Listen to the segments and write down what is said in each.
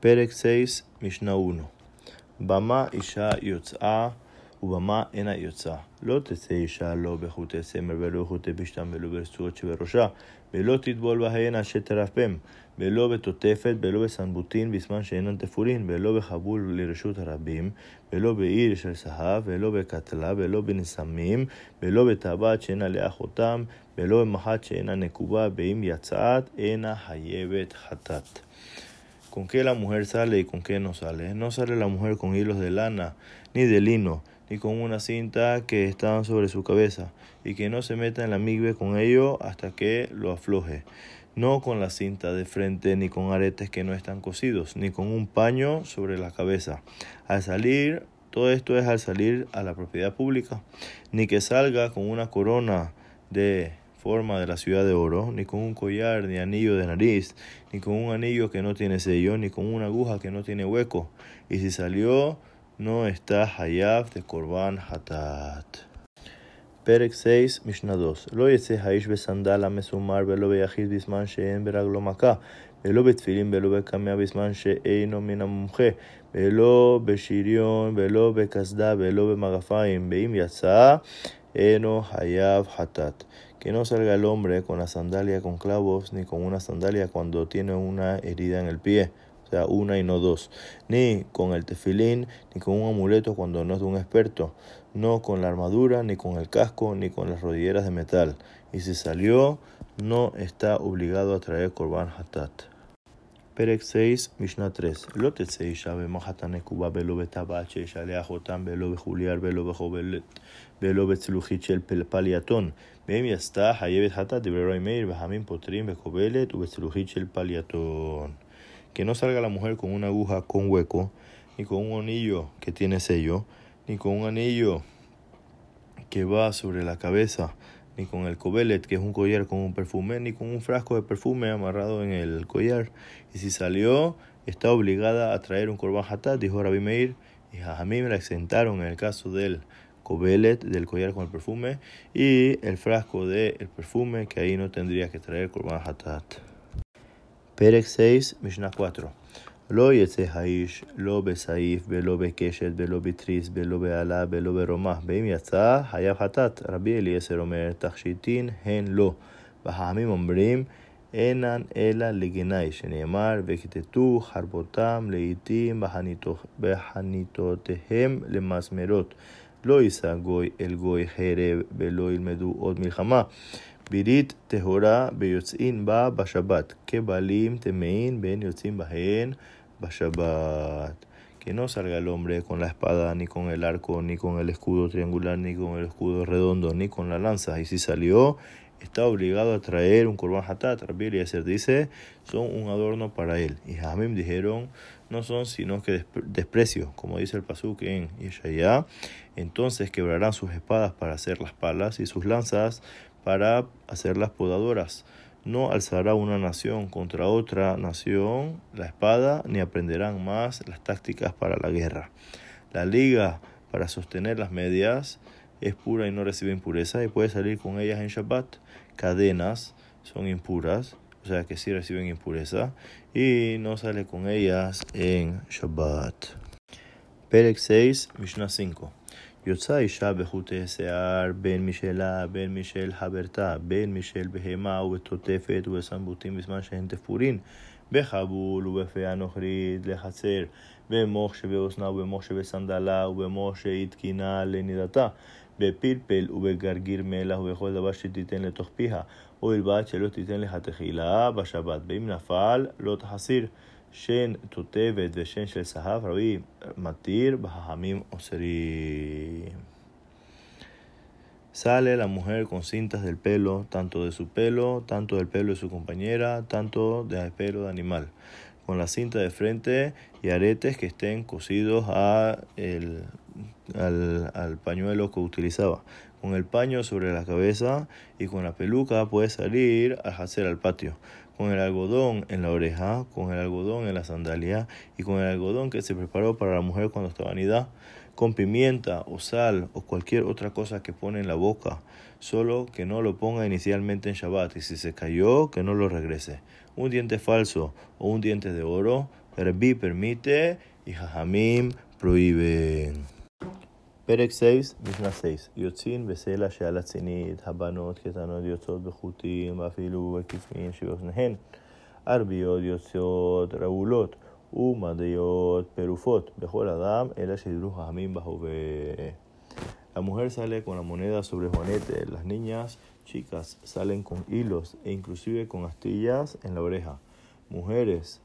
Perek 6, Mishnah 1. Bama isha yotz'a, ubama ena yotz'a. לא תצא אישה לא בחוטי סמר ולא בחוטי פשתן ולא ברצועות שבראשה, ולא תטבול בהן אשר תרפם, ולא בתותפת, ולא בסנבוטין בזמן שאינן תפולין, ולא בחבול לרשות הרבים, ולא בעיר של זהב, ולא בקטלה, ולא בנסמים, ולא בטבעת שאין עליה חותם, ולא במחט שאינה נקובה, ואם יצאת, אינה חייבת חטאת. ¿Con qué la mujer sale y con qué no sale? No sale la mujer con hilos de lana ni de lino, ni con una cinta que está sobre su cabeza, y que no se meta en la migbe con ello hasta que lo afloje. No con la cinta de frente, ni con aretes que no están cosidos, ni con un paño sobre la cabeza. Al salir, todo esto es al salir a la propiedad pública, ni que salga con una corona de forma de la ciudad de oro, ni con un collar ni anillo de nariz, ni con un anillo que no tiene sello, ni con una aguja que no tiene hueco. Y si salió, no está hayab de korban hatat. פרק 6, משנה 2. לא יצא האיש בסנדל המסומר ולא ביחיד בזמן שאין ברגלו מכה, ולא בתפילין ולא בקמע בזמן שאינו מן המומחה, ולא בשריון ולא בקסדה ולא במגפיים, ואם יצא, אינו חייב חטאת. Que no salga el hombre con la sandalia con clavos, ni con una sandalia cuando tiene una herida en el pie, o sea, una y no dos, ni con el tefilín, ni con un amuleto cuando no es de un experto, no con la armadura, ni con el casco, ni con las rodilleras de metal. Y si salió, no está obligado a traer korban hatat פרק 6, משנה 3. לא תצא אישה במחת הנקובה ולא בטבעת שיש עליה חותם ולא בחולייר ולא בחובלת ולא בצלוחית של פליאטון. ואם היא עשתה חייבת חטאת דברי רוי מאיר וחמים פותרים בחובלת ובצלוחית של פליאטון. Que no salga la mujer con una aguja con hueco, ni con un anillo que tiene sello, ni con un anillo que va sobre la cabeza, ni con el cobelet, que es un collar con un perfume, ni con un frasco de perfume amarrado en el collar. Y si salió, está obligada a traer un korban hatat, dijo Rabbi Meir, y a mí me la exentaron en el caso del cobelet, del collar con el perfume, y el frasco del el perfume, que ahí no tendría que traer korban hatat. Perek 6, Mishnah 4. לא יצא האיש לא בסעיף ולא בקשת ולא בתריס ולא בעלה ולא ברומח, ואם יצא חייב חטאת. רבי אליעזר אומר, תכשיטין הן לא. והעמים אומרים, אינן אלא לגנאי, שנאמר, וכתתו חרבותם לעתים בחניתותיהם למסמרות. לא יישא גוי אל גוי חרב ולא ילמדו עוד מלחמה. בירית טהורה ביוצאין בה בשבת, כבעלים טמאין בין יוצאים בהן בשבת. Que no salga el hombre con la espada, ni con el arco, ni con el escudo triangular, ni con el escudo redondo, ni con la lanza. Y si salió, está obligado a traer un korban hatat. Rabbi Eliezer dice, son un adorno para él. Y Hamim dijeron, no son sino que desprecio, como dice el pasuk en Yeshaya. Entonces quebrarán sus espadas para hacer las palas y sus lanzas para hacer las podadoras. No alzará una nación contra otra nación la espada, ni aprenderán más las tácticas para la guerra. La liga para sostener las medias es pura y no recibe impureza y puede salir con ellas en Shabbat. Cadenas son impuras, o sea que sí reciben impureza, y no sale con ellas en Shabbat. Perek 6, Mishnah 5. יוצא אישה בחוטי שיער, בין משלה, בין משל חברתה, בין משל בהמה ובתותפת ובסמבוטים בזמן שהן תפורין, בחבול ובפאה נוכרית לחצר, במוח שבאוזנה ובמוח שבסנדלה ובמוח שהתקינה לנידתה, בפלפל ובגרגיר מלח ובכל דבר שתיתן לתוך פיה, ובלבד שלא תיתן לך תחילה בשבת, ואם נפל לא תחסיר. שן תותבת ושן של זהב, רבי מתיר בחכמים אוסרים. Sale la mujer con cintas del pelo, tanto de su pelo, tanto del pelo de su compañera, tanto del pelo de animal, con la cinta de frente y aretes que estén cosidos a el, al, al pañuelo que utilizaba. Con el paño sobre la cabeza y con la peluca puede salir a hacer al patio con el algodón en la oreja, con el algodón en la sandalia y con el algodón que se preparó para la mujer cuando estaba anida, con pimienta o sal o cualquier otra cosa que pone en la boca, solo que no lo ponga inicialmente en Shabbat y si se cayó, que no lo regrese. Un diente falso o un diente de oro Rabbi permite y Jajamim prohíben. פרק 6, משנה 6 יוצאים בסלע שעל הצינית, הבנות קטנות יוצאות בחוטים, ואפילו בקסמים שבאוזניהן. ערביות יוצאות רעולות, ומדיות פירופות, בכל אדם, אלא שדיברו חכמים בהווה. La mujer sale con la moneda sobre juanete, las niñas chicas salen con hilos e inclusive con astillas en la oreja. Mujeres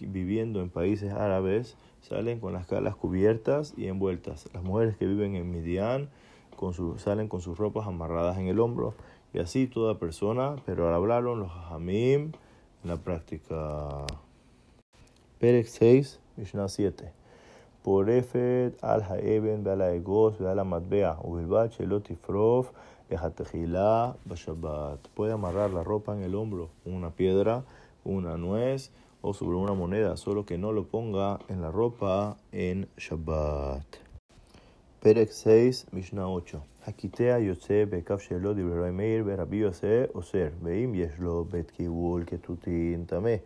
viviendo en países árabes salen con las calas cubiertas y envueltas. Las mujeres que viven en Midian con su, salen con sus ropas amarradas en el hombro. Y así toda persona, pero hablaron los hajamim en la práctica. Perek 6, Mishnah 7. Por Efet al Haeben, ve la Egos, ve la Matbea, Ubilbat, Shelot Ifrof, Bashabat. Puede amarrar la ropa en el hombro, una piedra, una nuez o sobre una moneda, solo que no lo ponga en la ropa en Shabbat. Perek 6, Mishnah 8. Hakitea yotze bekaf shelo divrei meir berabi yose oser. Veim yeshlo bet kibul ketutin tameh.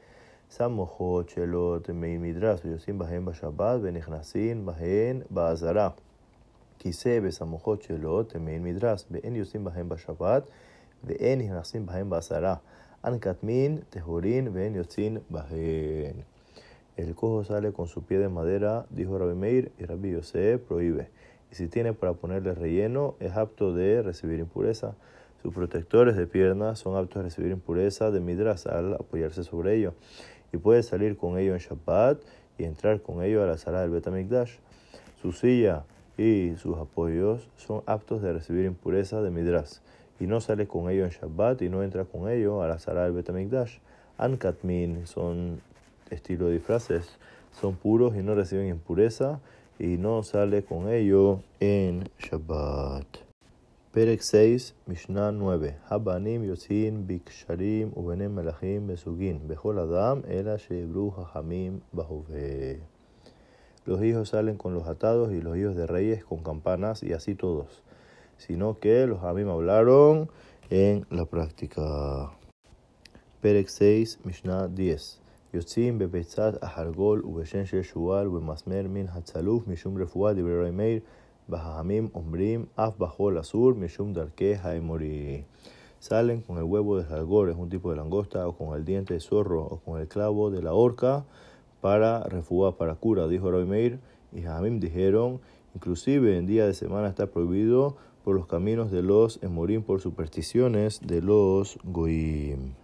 סמוכות שלו טמאים מדרס ויוצאים בהן בשבת ונכנסים בהן בעזרה. כיסא בסמוכות שלו טמאים מדרס ואין יוצאים בהן בשבת ואין נכנסים בהן An katmin, ben yotzin, bajen. El cojo sale con su pie de madera, dijo Rabbi Meir, y Rabbi Yosef prohíbe. Y si tiene para ponerle relleno, es apto de recibir impureza. Sus protectores de piernas son aptos a recibir impureza de midras al apoyarse sobre ello. Y puede salir con ello en Shabbat y entrar con ello a la sala del Betamikdash. Su silla y sus apoyos son aptos de recibir impureza de midras y no sale con ello en Shabbat y no entra con ello a la sala del Betamikdash. Ankatmin son estilo de disfraces, son puros y no reciben impureza y no sale con ello en Shabbat. Perek 6, Mishnah 9. Habanim yotzin biksharim ubenem melachim besugin. Bechol adam ela shebru hachamim bahove. Los hijos salen con los atados y los hijos de reyes con campanas y así todos sino que los Hamim hablaron en la práctica. Perek 6, Mishnah 10. יוצאים בביצת החרגול ובשן של שועל ובמסמר מן הצלוף משום רפואה דברי מאיר והחכמים אומרים אף בחול אסור משום דרכי האמורי. Salen con el huevo de jalgor, es un tipo de langosta, o con el diente de zorro, o con el clavo de la horca para refugiar, para cura, dijo Rabbi Meir. Y Hamim dijeron, inclusive en día de semana está prohibido por los caminos de los Emorim, por supersticiones de los Goim.